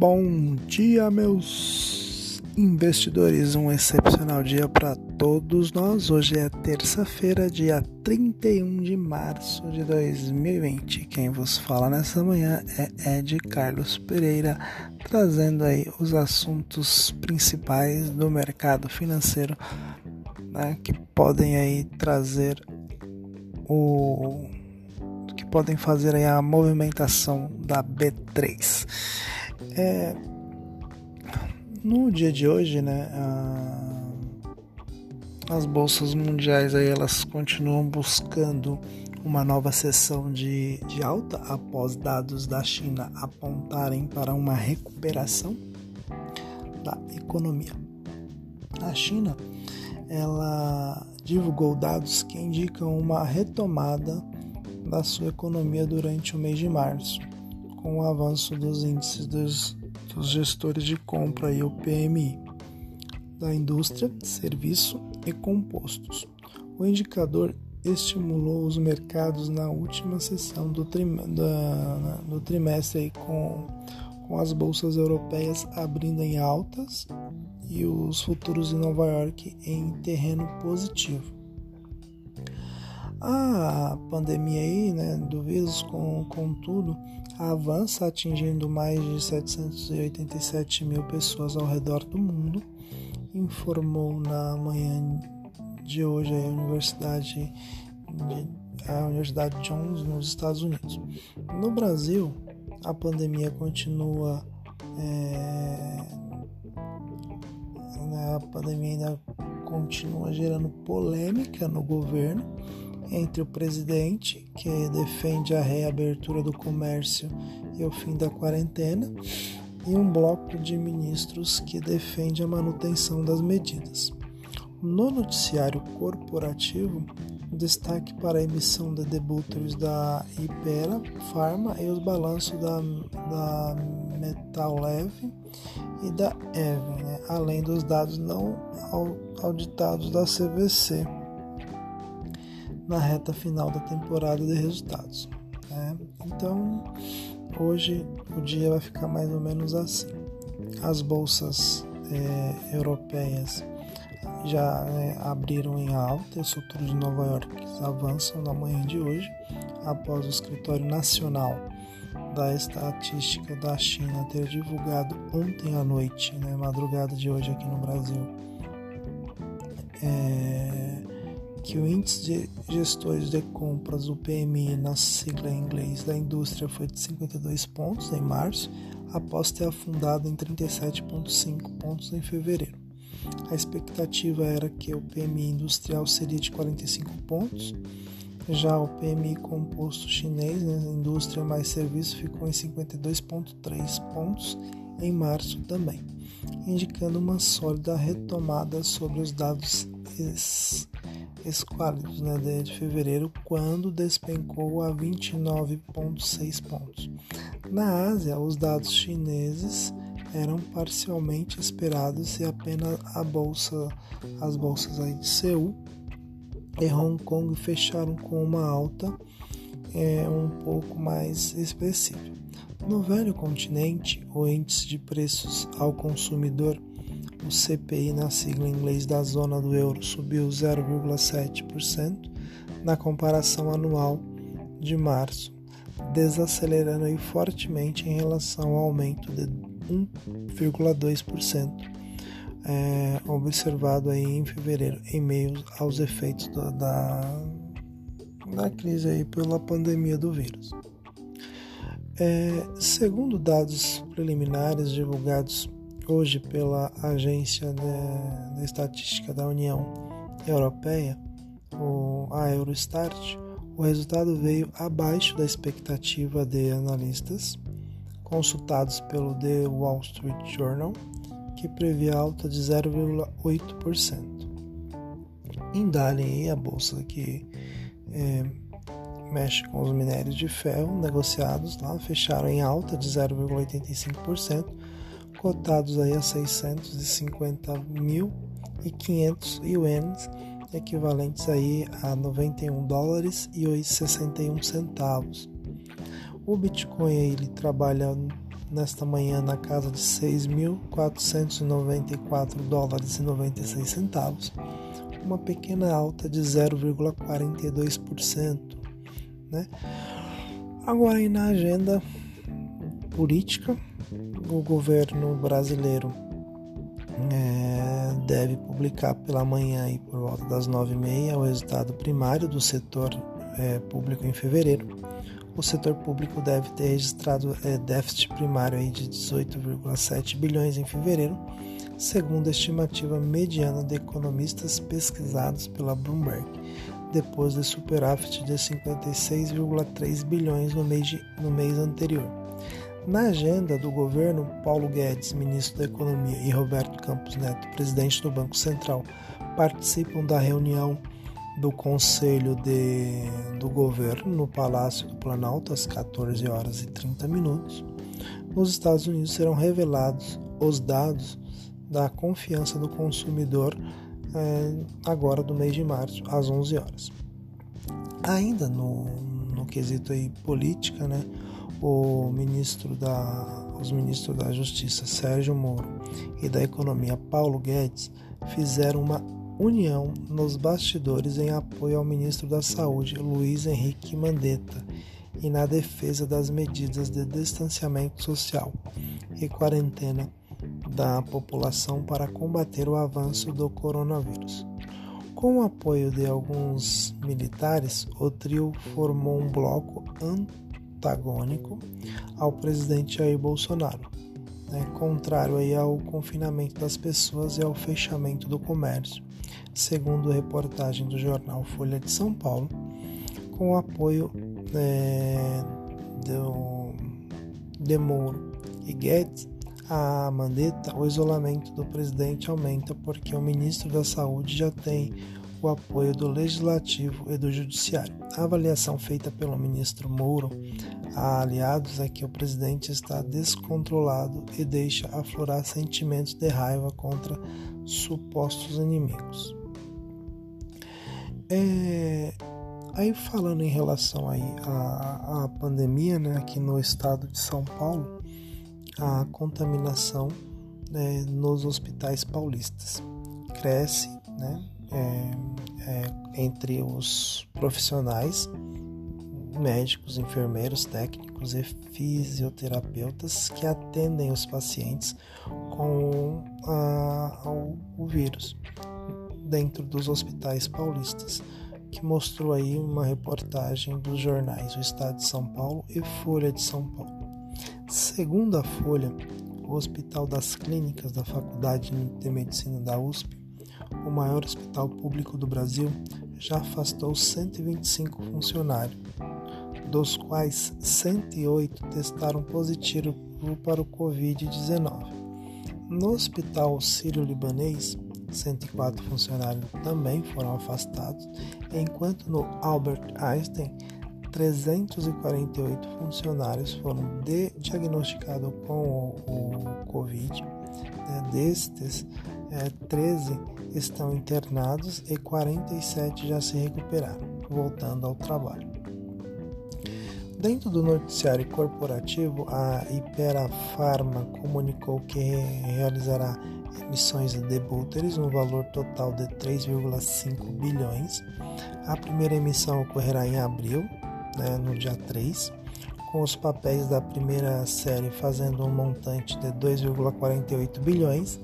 Bom dia, meus investidores. Um excepcional dia para todos nós. Hoje é terça-feira, dia 31 de março de 2020. Quem vos fala nessa manhã é Ed Carlos Pereira, trazendo aí os assuntos principais do mercado financeiro né, que podem aí trazer o que podem fazer aí a movimentação da B3. É, no dia de hoje, né, a, as bolsas mundiais aí elas continuam buscando uma nova sessão de, de alta após dados da China apontarem para uma recuperação da economia. A China ela divulgou dados que indicam uma retomada da sua economia durante o mês de março com o avanço dos índices dos, dos gestores de compra e o PMI da indústria, serviço e compostos. O indicador estimulou os mercados na última sessão do, trim, da, do trimestre com, com as bolsas europeias abrindo em altas e os futuros de Nova York em terreno positivo. A pandemia aí, né, do vírus, com, com tudo, avança atingindo mais de 787 mil pessoas ao redor do mundo, informou na manhã de hoje a Universidade, a Universidade Jones nos Estados Unidos. No Brasil, a pandemia continua. É, né, a pandemia ainda continua gerando polêmica no governo entre o presidente, que defende a reabertura do comércio e o fim da quarentena, e um bloco de ministros que defende a manutenção das medidas. No noticiário corporativo, destaque para a emissão de debuters da Ipera Pharma e os balanços da, da Metal Leve e da Eve, né? além dos dados não auditados da CVC na reta final da temporada de resultados. Né? Então, hoje o dia vai ficar mais ou menos assim. As bolsas é, europeias já é, abriram em alta, os futuros de Nova York avançam na manhã de hoje, após o escritório nacional da estatística da China ter divulgado ontem à noite, né, madrugada de hoje aqui no Brasil, é, que o índice de gestores de compras, o PMI, na sigla em inglês da indústria, foi de 52 pontos em março, após ter afundado em 37,5 pontos em fevereiro. A expectativa era que o PMI industrial seria de 45 pontos, já o PMI composto chinês, né, indústria mais serviço, ficou em 52,3 pontos em março também, indicando uma sólida retomada sobre os dados esquálidos né, de fevereiro, quando despencou a 29,6 pontos. Na Ásia, os dados chineses eram parcialmente esperados e apenas a bolsa, as bolsas aí de Seul e Hong Kong fecharam com uma alta é, um pouco mais expressiva. No velho continente, o índice de preços ao consumidor o CPI na sigla em inglês da zona do euro subiu 0,7% na comparação anual de março, desacelerando aí fortemente em relação ao aumento de 1,2% é, observado aí em fevereiro, em meio aos efeitos da, da, da crise aí pela pandemia do vírus. É, segundo dados preliminares divulgados hoje pela Agência de, de Estatística da União Europeia, o, a Eurostat, o resultado veio abaixo da expectativa de analistas consultados pelo The Wall Street Journal, que previa alta de 0,8%. Em Dali, a bolsa que é, mexe com os minérios de ferro negociados lá fecharam em alta de 0,85%, cotados aí a 650.500 ienes, equivalentes aí a 91 dólares e 61 centavos. O Bitcoin ele trabalha nesta manhã na casa de 6.494 dólares e 96 centavos, uma pequena alta de 0,42%. Né? Agora, aí na agenda política, o governo brasileiro é, deve publicar pela manhã e por volta das 9h30 o resultado primário do setor é, público em fevereiro. O setor público deve ter registrado é, déficit primário aí de 18,7 bilhões em fevereiro, segundo a estimativa mediana de economistas pesquisados pela Bloomberg, depois de superávit de 56,3 bilhões no mês, de, no mês anterior. Na agenda do governo, Paulo Guedes, ministro da Economia, e Roberto Campos Neto, presidente do Banco Central, participam da reunião do Conselho de, do Governo no Palácio do Planalto às 14 horas e 30 minutos. Nos Estados Unidos serão revelados os dados da confiança do consumidor eh, agora do mês de março às 11 horas. Ainda no, no quesito aí política, né? O ministro da, os ministros da Justiça Sérgio Moro e da Economia Paulo Guedes fizeram uma união nos bastidores em apoio ao ministro da Saúde Luiz Henrique Mandetta e na defesa das medidas de distanciamento social e quarentena da população para combater o avanço do coronavírus. Com o apoio de alguns militares, o trio formou um bloco antagônico ao presidente Jair Bolsonaro, né, contrário aí ao confinamento das pessoas e ao fechamento do comércio, segundo reportagem do jornal Folha de São Paulo, com o apoio é, do, de Moro e Guedes a Mandetta, o isolamento do presidente aumenta porque o ministro da Saúde já tem o apoio do Legislativo e do Judiciário. A avaliação feita pelo ministro Mouro a aliados é que o presidente está descontrolado e deixa aflorar sentimentos de raiva contra supostos inimigos. É, aí falando em relação aí à, à pandemia, né, aqui no estado de São Paulo, a contaminação né, nos hospitais paulistas cresce, né, é, é, entre os profissionais, médicos, enfermeiros, técnicos e fisioterapeutas que atendem os pacientes com a, ao, o vírus dentro dos hospitais paulistas, que mostrou aí uma reportagem dos jornais O Estado de São Paulo e Folha de São Paulo. Segundo a Folha, o Hospital das Clínicas da Faculdade de Medicina da USP o maior hospital público do Brasil, já afastou 125 funcionários, dos quais 108 testaram positivo para o Covid-19. No Hospital Sírio-Libanês, 104 funcionários também foram afastados, enquanto no Albert Einstein, 348 funcionários foram diagnosticados com o, o Covid. Né? Destes, é, 13 estão internados e 47 já se recuperaram, voltando ao trabalho. Dentro do noticiário corporativo, a Ipera Pharma comunicou que realizará emissões de debêntures no valor total de 3,5 bilhões. A primeira emissão ocorrerá em abril, né, no dia 3, com os papéis da primeira série fazendo um montante de 2,48 bilhões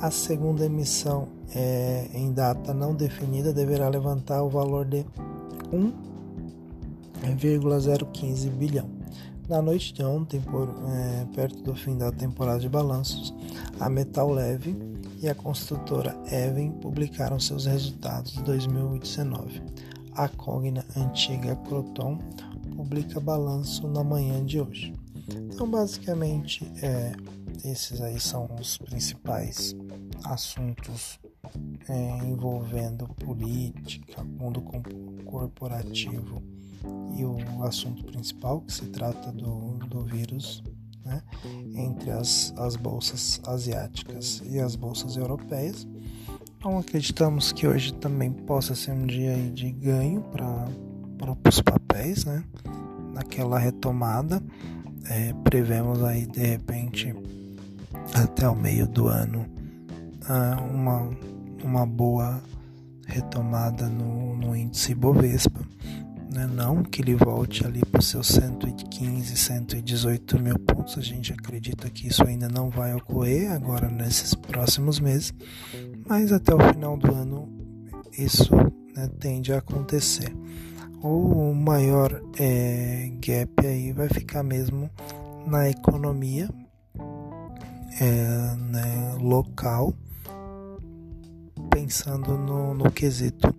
a segunda emissão é, em data não definida deverá levantar o valor de 1,015 bilhão. Na noite de ontem, por, é, perto do fim da temporada de balanços, a Metal Leve e a construtora Even publicaram seus resultados de 2019. A Cogna antiga Croton publica balanço na manhã de hoje. Então, basicamente, é, esses aí são os principais assuntos é, envolvendo política, mundo corporativo e o assunto principal que se trata do, do vírus né, entre as, as bolsas asiáticas e as bolsas europeias. Então acreditamos que hoje também possa ser um dia de ganho para os papéis, né, naquela retomada é, prevemos aí de repente até o meio do ano ah, uma, uma boa retomada no, no índice Bovespa. Né? Não que ele volte ali para os seus 115, 118 mil pontos, a gente acredita que isso ainda não vai ocorrer agora nesses próximos meses, mas até o final do ano isso né, tende a acontecer. O maior é, gap aí vai ficar mesmo na economia é, né, local, pensando no, no quesito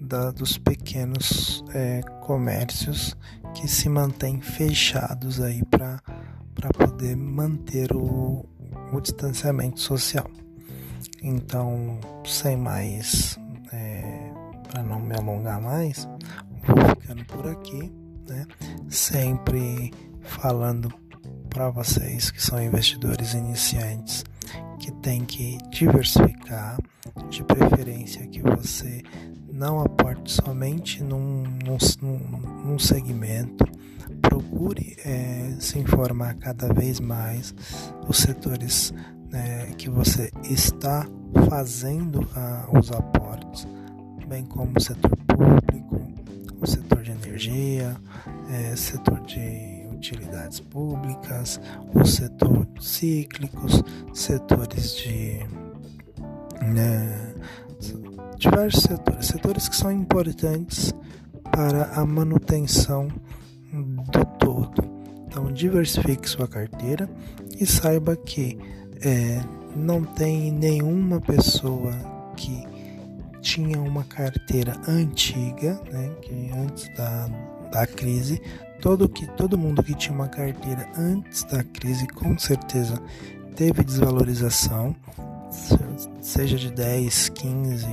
da, dos pequenos é, comércios que se mantêm fechados aí para poder manter o, o distanciamento social. Então, sem mais, é, para não me alongar mais, vou ficando por aqui, né? Sempre falando para vocês que são investidores iniciantes que tem que diversificar, de preferência que você não aporte somente num, num, num segmento, procure é, se informar cada vez mais os setores né, que você está fazendo ah, os aportes, bem como o setor público, o setor de energia, é, setor de utilidades públicas, o setor cíclicos, setores de né, diversos setores, setores que são importantes para a manutenção do todo. Então diversifique sua carteira e saiba que é, não tem nenhuma pessoa que tinha uma carteira antiga, né, que antes da, da crise Todo, que, todo mundo que tinha uma carteira antes da crise com certeza teve desvalorização, seja de 10, 15,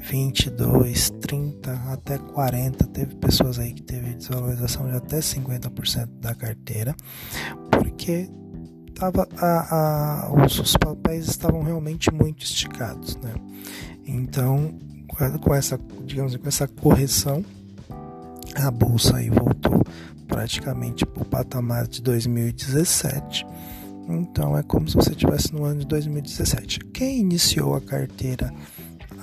22, 30, até 40. Teve pessoas aí que teve desvalorização de até 50% da carteira, porque tava a, a, os, os papéis estavam realmente muito esticados, né? Então, com essa, digamos, com essa correção, a bolsa aí voltou praticamente para o patamar de 2017. Então é como se você estivesse no ano de 2017. Quem iniciou a carteira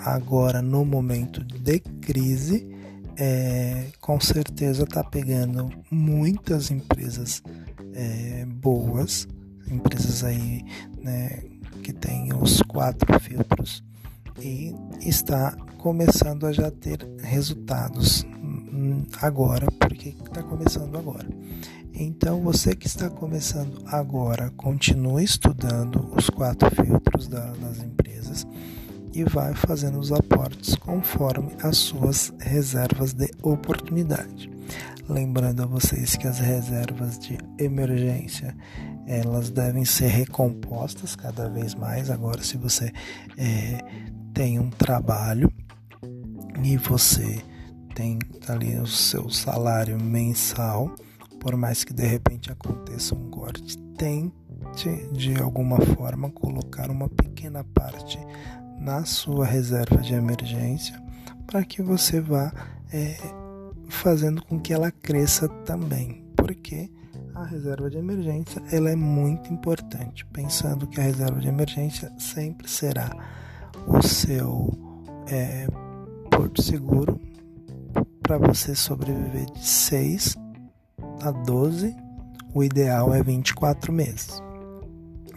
agora no momento de crise, é, com certeza está pegando muitas empresas é, boas, empresas aí né, que tem os quatro filtros e está começando a já ter resultados agora, porque está começando agora. Então, você que está começando agora, continue estudando os quatro filtros da, das empresas e vai fazendo os aportes conforme as suas reservas de oportunidade. Lembrando a vocês que as reservas de emergência elas devem ser recompostas cada vez mais. Agora, se você é, tem um trabalho e você tem ali o seu salário mensal, por mais que de repente aconteça um corte, tente de alguma forma colocar uma pequena parte na sua reserva de emergência para que você vá é, fazendo com que ela cresça também, porque a reserva de emergência ela é muito importante, pensando que a reserva de emergência sempre será o seu é, porto seguro para você sobreviver de 6 a 12, o ideal é 24 meses,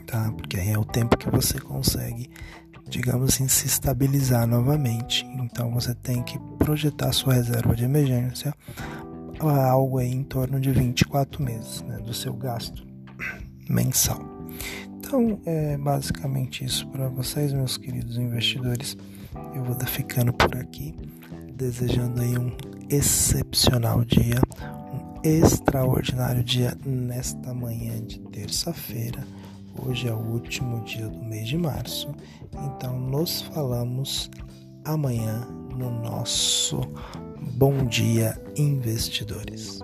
tá? Porque aí é o tempo que você consegue, digamos assim, se estabilizar novamente. Então você tem que projetar sua reserva de emergência a algo aí em torno de 24 meses né, do seu gasto mensal. Então é basicamente isso para vocês, meus queridos investidores. Eu vou ficando por aqui, desejando aí um excepcional dia, um extraordinário dia nesta manhã de terça-feira. Hoje é o último dia do mês de março, então nos falamos amanhã no nosso Bom Dia Investidores.